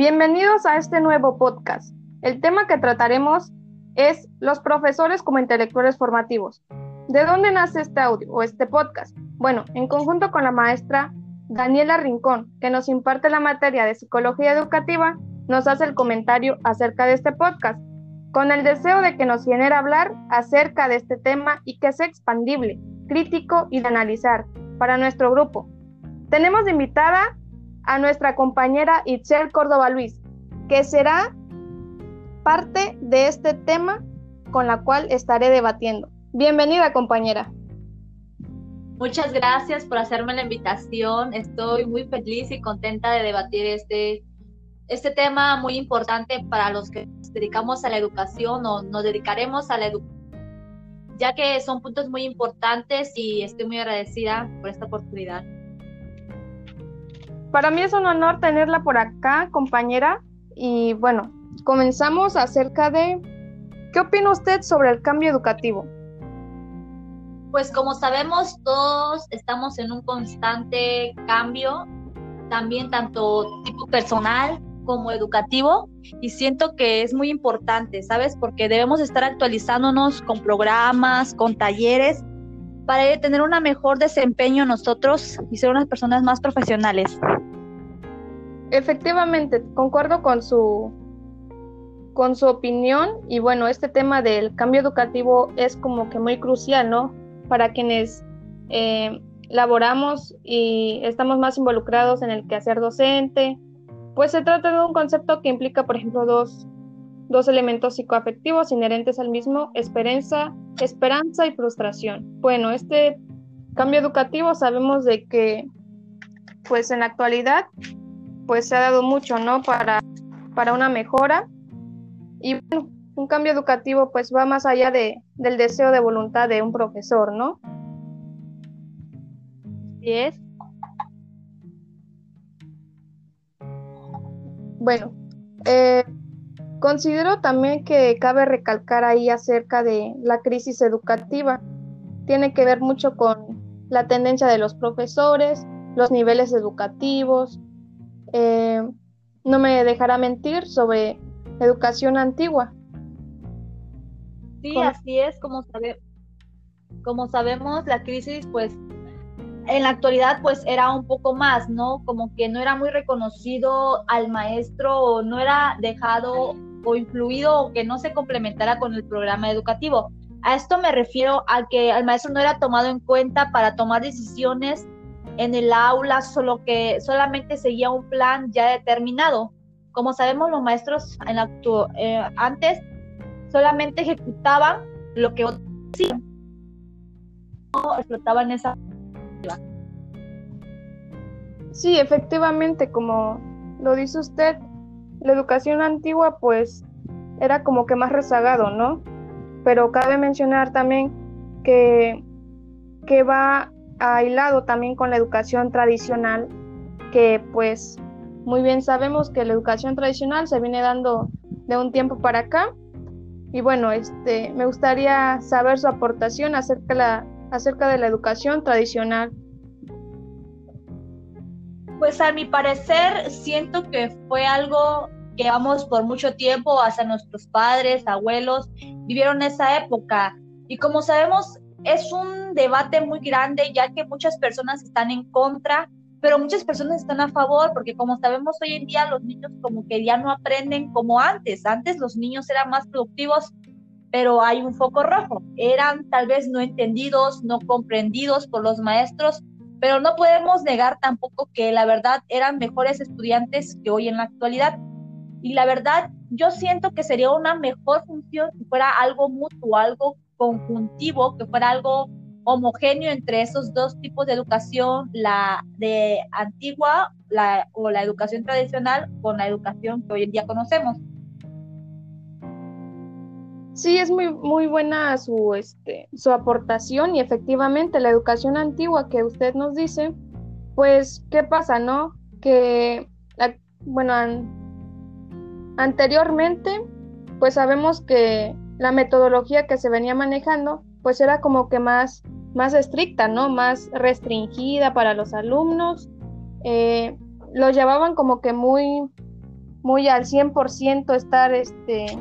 Bienvenidos a este nuevo podcast. El tema que trataremos es los profesores como intelectuales formativos. ¿De dónde nace este audio o este podcast? Bueno, en conjunto con la maestra Daniela Rincón, que nos imparte la materia de psicología educativa, nos hace el comentario acerca de este podcast, con el deseo de que nos genere hablar acerca de este tema y que sea expandible, crítico y de analizar para nuestro grupo. Tenemos de invitada a nuestra compañera Itzel Córdoba Luis, que será parte de este tema con la cual estaré debatiendo. Bienvenida, compañera. Muchas gracias por hacerme la invitación. Estoy muy feliz y contenta de debatir este, este tema muy importante para los que nos dedicamos a la educación o nos dedicaremos a la educación, ya que son puntos muy importantes y estoy muy agradecida por esta oportunidad. Para mí es un honor tenerla por acá, compañera. Y bueno, comenzamos acerca de ¿qué opina usted sobre el cambio educativo? Pues como sabemos, todos estamos en un constante cambio, también tanto tipo personal como educativo, y siento que es muy importante, ¿sabes? Porque debemos estar actualizándonos con programas, con talleres, para tener un mejor desempeño nosotros y ser unas personas más profesionales. Efectivamente, concuerdo con su con su opinión y bueno, este tema del cambio educativo es como que muy crucial, ¿no? Para quienes eh, laboramos y estamos más involucrados en el quehacer docente, pues se trata de un concepto que implica, por ejemplo, dos, dos elementos psicoafectivos inherentes al mismo, esperanza, esperanza y frustración. Bueno, este cambio educativo sabemos de que, pues en la actualidad, pues se ha dado mucho, ¿no? Para, para una mejora. Y bueno, un cambio educativo pues va más allá de, del deseo de voluntad de un profesor, ¿no? Sí es. Bueno, eh, considero también que cabe recalcar ahí acerca de la crisis educativa. Tiene que ver mucho con la tendencia de los profesores, los niveles educativos, eh, no me dejará mentir sobre educación antigua. Sí, así es, como, sabe, como sabemos, la crisis, pues, en la actualidad, pues, era un poco más, ¿no? Como que no era muy reconocido al maestro, o no era dejado o influido, o que no se complementara con el programa educativo. A esto me refiero a que el maestro no era tomado en cuenta para tomar decisiones en el aula, solo que solamente seguía un plan ya determinado. Como sabemos, los maestros en eh, antes solamente ejecutaban lo que otros hacían. No explotaban esa. Sí, efectivamente, como lo dice usted, la educación antigua pues era como que más rezagado, ¿no? Pero cabe mencionar también que, que va aislado también con la educación tradicional, que pues muy bien sabemos que la educación tradicional se viene dando de un tiempo para acá. Y bueno, este, me gustaría saber su aportación acerca, la, acerca de la educación tradicional. Pues a mi parecer siento que fue algo que vamos por mucho tiempo, hasta nuestros padres, abuelos, vivieron esa época. Y como sabemos, es un debate muy grande ya que muchas personas están en contra, pero muchas personas están a favor porque como sabemos hoy en día los niños como que ya no aprenden como antes. Antes los niños eran más productivos, pero hay un foco rojo. Eran tal vez no entendidos, no comprendidos por los maestros, pero no podemos negar tampoco que la verdad eran mejores estudiantes que hoy en la actualidad. Y la verdad, yo siento que sería una mejor función si fuera algo mutuo, algo conjuntivo, que fuera algo homogéneo entre esos dos tipos de educación, la de antigua la, o la educación tradicional con la educación que hoy en día conocemos. Sí, es muy, muy buena su, este, su aportación y efectivamente la educación antigua que usted nos dice, pues, ¿qué pasa, no? Que, bueno, anteriormente, pues sabemos que la metodología que se venía manejando, pues era como que más, más estricta, ¿no? Más restringida para los alumnos. Eh, lo llevaban como que muy, muy al 100% estar este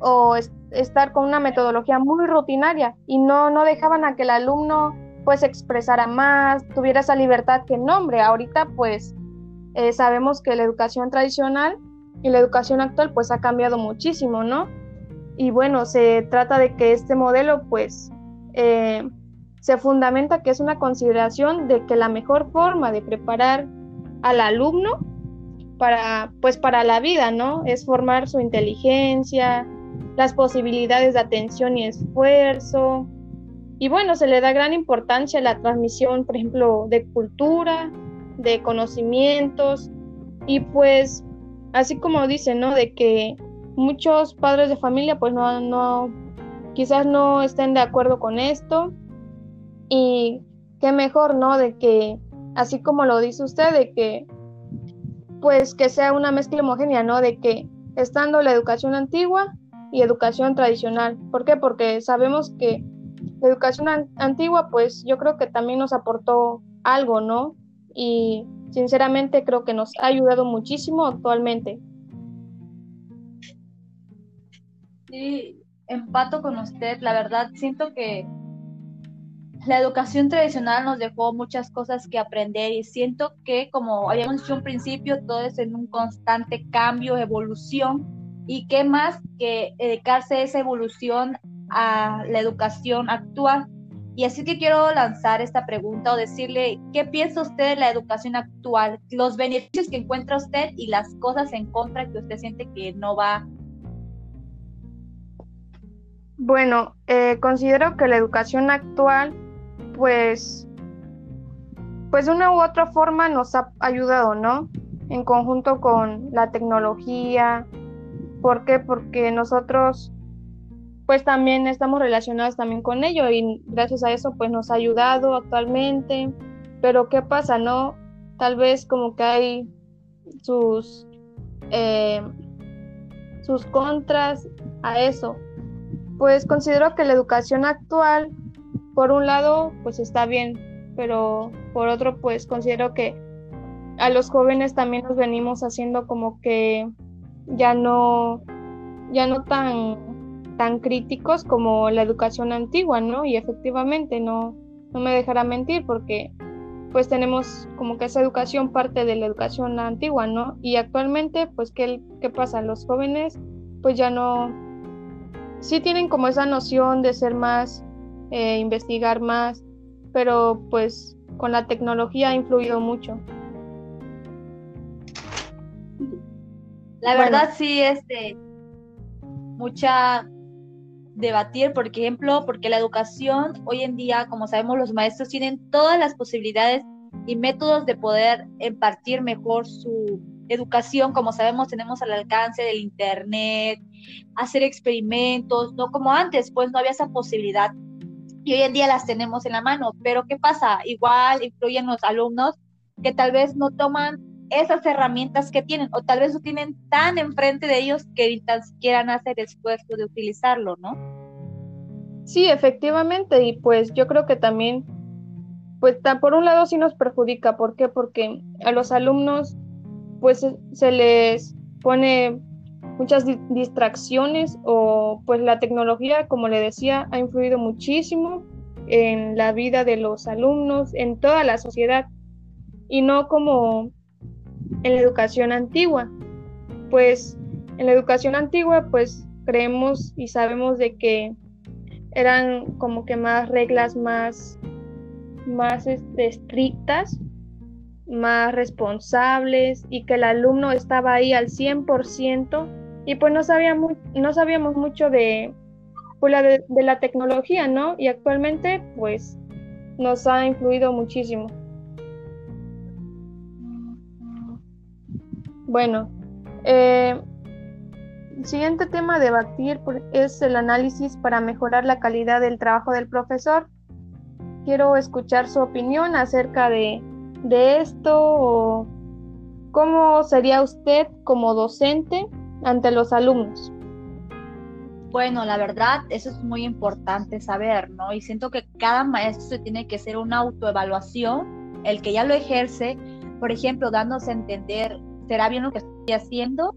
o estar con una metodología muy rutinaria y no no dejaban a que el alumno pues expresara más, tuviera esa libertad que nombre. Ahorita pues eh, sabemos que la educación tradicional y la educación actual pues ha cambiado muchísimo, ¿no? Y bueno, se trata de que este modelo pues eh, se fundamenta que es una consideración de que la mejor forma de preparar al alumno para pues para la vida, ¿no? Es formar su inteligencia, las posibilidades de atención y esfuerzo. Y bueno, se le da gran importancia a la transmisión, por ejemplo, de cultura, de conocimientos y pues así como dice, ¿no? De que muchos padres de familia pues no, no, quizás no estén de acuerdo con esto y qué mejor, ¿no? De que, así como lo dice usted, de que pues que sea una mezcla homogénea, ¿no? De que estando la educación antigua y educación tradicional. ¿Por qué? Porque sabemos que la educación antigua pues yo creo que también nos aportó algo, ¿no? Y sinceramente creo que nos ha ayudado muchísimo actualmente. Sí, empato con usted. La verdad, siento que la educación tradicional nos dejó muchas cosas que aprender y siento que, como habíamos dicho un principio, todo es en un constante cambio, evolución. Y qué más que dedicarse a esa evolución a la educación actual y así que quiero lanzar esta pregunta o decirle, ¿qué piensa usted de la educación actual? Los beneficios que encuentra usted y las cosas en contra que usted siente que no va. Bueno, eh, considero que la educación actual, pues, pues de una u otra forma nos ha ayudado, ¿no? En conjunto con la tecnología. ¿Por qué? Porque nosotros pues también estamos relacionados también con ello y gracias a eso pues nos ha ayudado actualmente. Pero ¿qué pasa? No, tal vez como que hay sus, eh, sus contras a eso. Pues considero que la educación actual, por un lado, pues está bien, pero por otro, pues considero que a los jóvenes también nos venimos haciendo como que ya no, ya no tan tan críticos como la educación antigua, ¿no? Y efectivamente no, no me dejará mentir porque pues tenemos como que esa educación parte de la educación antigua, ¿no? Y actualmente, pues, ¿qué, qué pasa? Los jóvenes pues ya no, sí tienen como esa noción de ser más, eh, investigar más, pero pues con la tecnología ha influido mucho. La verdad sí, este, mucha debatir, por ejemplo, porque la educación hoy en día, como sabemos, los maestros tienen todas las posibilidades y métodos de poder impartir mejor su educación, como sabemos, tenemos al alcance del Internet, hacer experimentos, no como antes, pues no había esa posibilidad. Y hoy en día las tenemos en la mano, pero ¿qué pasa? Igual influyen los alumnos que tal vez no toman esas herramientas que tienen, o tal vez lo tienen tan enfrente de ellos que ni tan siquiera hacen el esfuerzo de utilizarlo, ¿no? Sí, efectivamente, y pues yo creo que también, pues por un lado sí nos perjudica, ¿por qué? Porque a los alumnos pues se les pone muchas distracciones o pues la tecnología, como le decía, ha influido muchísimo en la vida de los alumnos, en toda la sociedad, y no como en la educación antigua. Pues en la educación antigua pues creemos y sabemos de que eran como que más reglas más, más este, estrictas, más responsables y que el alumno estaba ahí al 100% y pues no, sabíamos, no sabíamos mucho pues, de, de la tecnología, ¿no? Y actualmente pues nos ha influido muchísimo. Bueno, eh, el siguiente tema a debatir es el análisis para mejorar la calidad del trabajo del profesor. Quiero escuchar su opinión acerca de, esto o cómo sería usted como docente ante los alumnos. Bueno, la verdad, eso es muy importante saber, ¿no? Y siento que cada maestro tiene que hacer una autoevaluación, el que ya lo ejerce, por ejemplo, dándose a entender ¿será bien lo que estoy haciendo?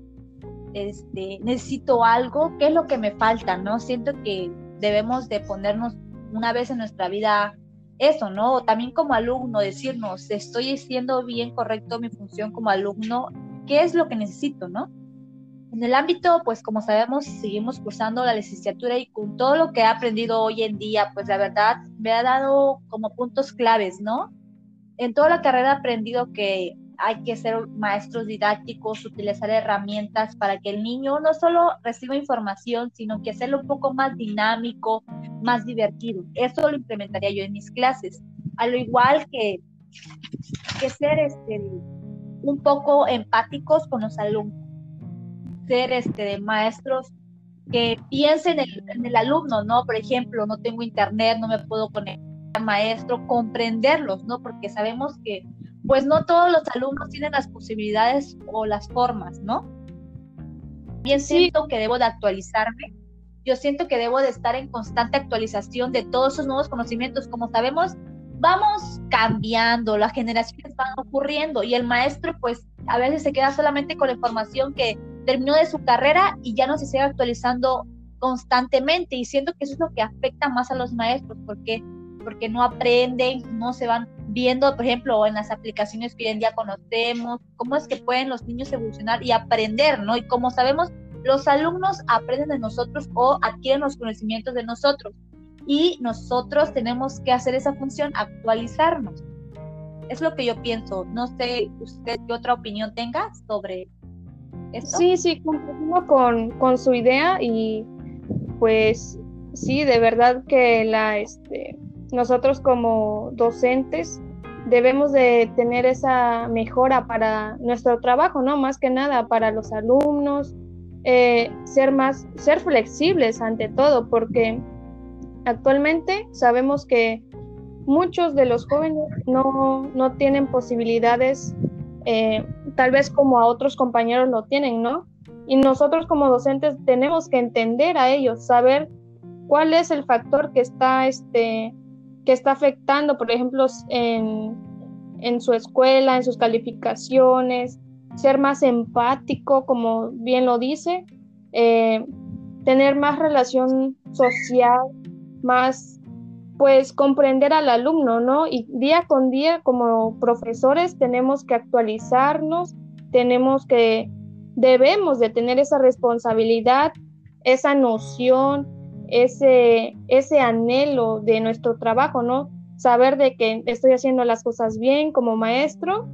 Este, necesito algo, ¿qué es lo que me falta? ¿No? Siento que debemos de ponernos una vez en nuestra vida eso, ¿no? También como alumno, decirnos, estoy haciendo bien correcto mi función como alumno, ¿qué es lo que necesito, ¿no? En el ámbito, pues como sabemos, seguimos cursando la licenciatura y con todo lo que he aprendido hoy en día, pues la verdad me ha dado como puntos claves, ¿no? En toda la carrera he aprendido que hay que ser maestros didácticos, utilizar herramientas para que el niño no solo reciba información, sino que hacerlo un poco más dinámico, más divertido. Eso lo implementaría yo en mis clases. A lo igual que, que ser este, un poco empáticos con los alumnos ser este, maestros que piensen en el, alumno, ¿no? Por ejemplo, no tengo internet, no me puedo conectar maestro, comprenderlos, ¿no? Porque sabemos que, pues no todos los alumnos tienen las posibilidades o las formas, ¿no? Bien siento que debo de actualizarme, yo siento que debo de estar en constante actualización de todos esos nuevos conocimientos. Como sabemos, vamos cambiando, las generaciones van ocurriendo y el maestro, pues, a veces se queda solamente con la información que terminó de su carrera y ya no se sigue actualizando constantemente y siento que eso es lo que afecta más a los maestros porque porque no aprenden, no se van viendo, por ejemplo, en las aplicaciones que hoy en día conocemos, cómo es que pueden los niños evolucionar y aprender, ¿no? Y como sabemos, los alumnos aprenden de nosotros o adquieren los conocimientos de nosotros y nosotros tenemos que hacer esa función, actualizarnos. Es lo que yo pienso. No sé usted qué otra opinión tenga sobre Sí, sí, compartimos con, con su idea y pues sí, de verdad que la, este, nosotros como docentes debemos de tener esa mejora para nuestro trabajo, ¿no? Más que nada para los alumnos, eh, ser más, ser flexibles ante todo, porque actualmente sabemos que muchos de los jóvenes no, no tienen posibilidades eh, tal vez como a otros compañeros lo tienen, ¿no? Y nosotros como docentes tenemos que entender a ellos, saber cuál es el factor que está, este, que está afectando, por ejemplo, en, en su escuela, en sus calificaciones, ser más empático, como bien lo dice, eh, tener más relación social, más pues comprender al alumno, ¿no? Y día con día como profesores tenemos que actualizarnos, tenemos que, debemos de tener esa responsabilidad, esa noción, ese, ese anhelo de nuestro trabajo, ¿no? Saber de que estoy haciendo las cosas bien como maestro,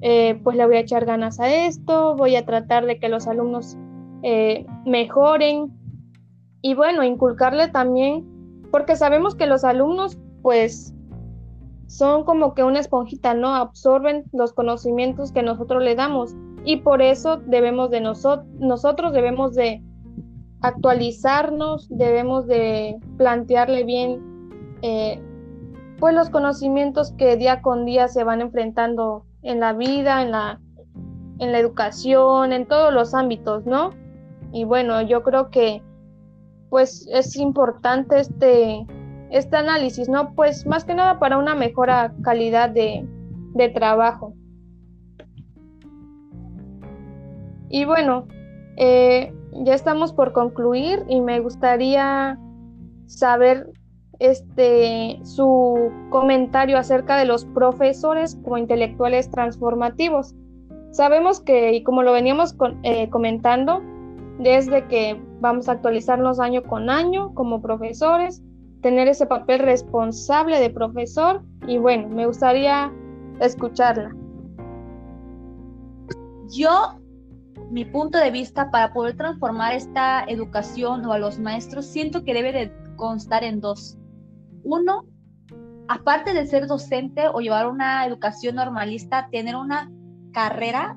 eh, pues le voy a echar ganas a esto, voy a tratar de que los alumnos eh, mejoren y bueno, inculcarle también porque sabemos que los alumnos pues son como que una esponjita, ¿no? Absorben los conocimientos que nosotros le damos y por eso debemos de nosotros, nosotros debemos de actualizarnos, debemos de plantearle bien eh, pues los conocimientos que día con día se van enfrentando en la vida, en la, en la educación, en todos los ámbitos, ¿no? Y bueno, yo creo que pues es importante este, este análisis, ¿no? Pues más que nada para una mejora calidad de, de trabajo. Y bueno, eh, ya estamos por concluir y me gustaría saber este su comentario acerca de los profesores como intelectuales transformativos. Sabemos que, y como lo veníamos eh, comentando, desde que vamos a actualizarnos año con año como profesores, tener ese papel responsable de profesor y bueno, me gustaría escucharla. Yo, mi punto de vista para poder transformar esta educación o a los maestros, siento que debe de constar en dos. Uno, aparte de ser docente o llevar una educación normalista, tener una carrera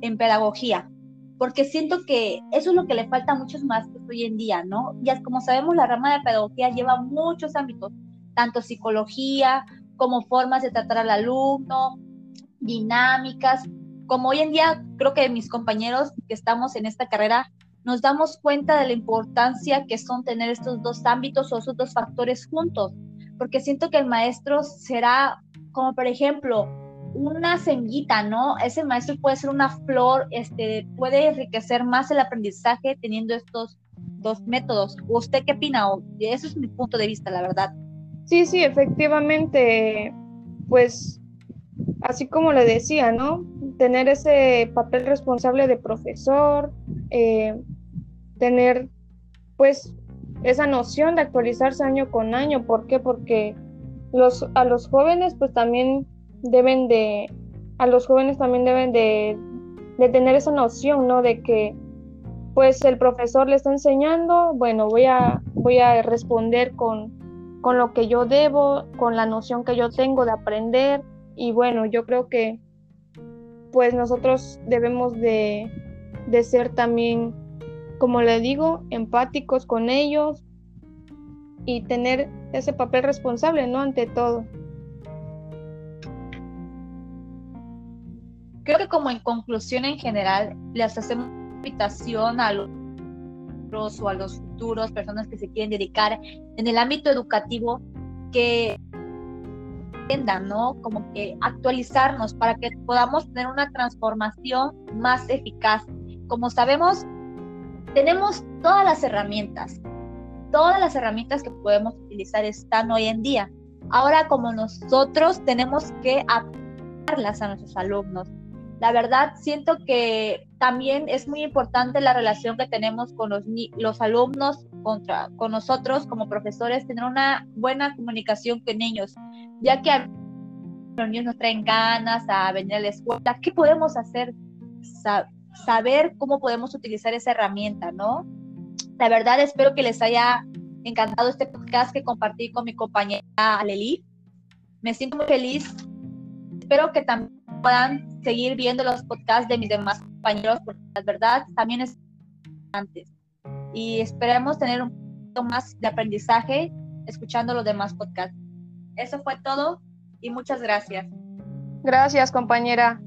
en pedagogía, porque siento que eso es lo que le falta a muchos maestros hoy en día, ¿no? Ya como sabemos, la rama de pedagogía lleva muchos ámbitos, tanto psicología como formas de tratar al alumno, dinámicas, como hoy en día creo que mis compañeros que estamos en esta carrera nos damos cuenta de la importancia que son tener estos dos ámbitos o esos dos factores juntos, porque siento que el maestro será como por ejemplo una semillita, ¿no? Ese maestro puede ser una flor, este, puede enriquecer más el aprendizaje teniendo estos dos métodos. ¿Usted qué opina? Ese es mi punto de vista, la verdad. Sí, sí, efectivamente, pues así como le decía, ¿no? Tener ese papel responsable de profesor, eh, tener pues esa noción de actualizarse año con año. ¿Por qué? Porque los, a los jóvenes pues también deben de, a los jóvenes también deben de, de tener esa noción, ¿no? De que pues el profesor le está enseñando, bueno, voy a, voy a responder con, con lo que yo debo, con la noción que yo tengo de aprender y bueno, yo creo que pues nosotros debemos de, de ser también, como le digo, empáticos con ellos y tener ese papel responsable, ¿no? Ante todo. Creo que como en conclusión en general, les hacemos invitación a los o a los futuros personas que se quieren dedicar en el ámbito educativo que entiendan, ¿no? Como que actualizarnos para que podamos tener una transformación más eficaz. Como sabemos, tenemos todas las herramientas, todas las herramientas que podemos utilizar están hoy en día. Ahora como nosotros tenemos que aplicarlas a nuestros alumnos, la verdad siento que también es muy importante la relación que tenemos con los, los alumnos, contra, con nosotros como profesores, tener una buena comunicación con ellos, ya que a los niños nos traen ganas a venir a la escuela. ¿Qué podemos hacer? saber cómo podemos utilizar esa herramienta, ¿no? La verdad espero que les haya encantado este podcast que compartí con mi compañera Aleli. Me siento muy feliz. Espero que también puedan seguir viendo los podcasts de mis demás compañeros, porque la verdad también es importante. Y esperemos tener un poquito más de aprendizaje escuchando los demás podcasts. Eso fue todo y muchas gracias. Gracias, compañera.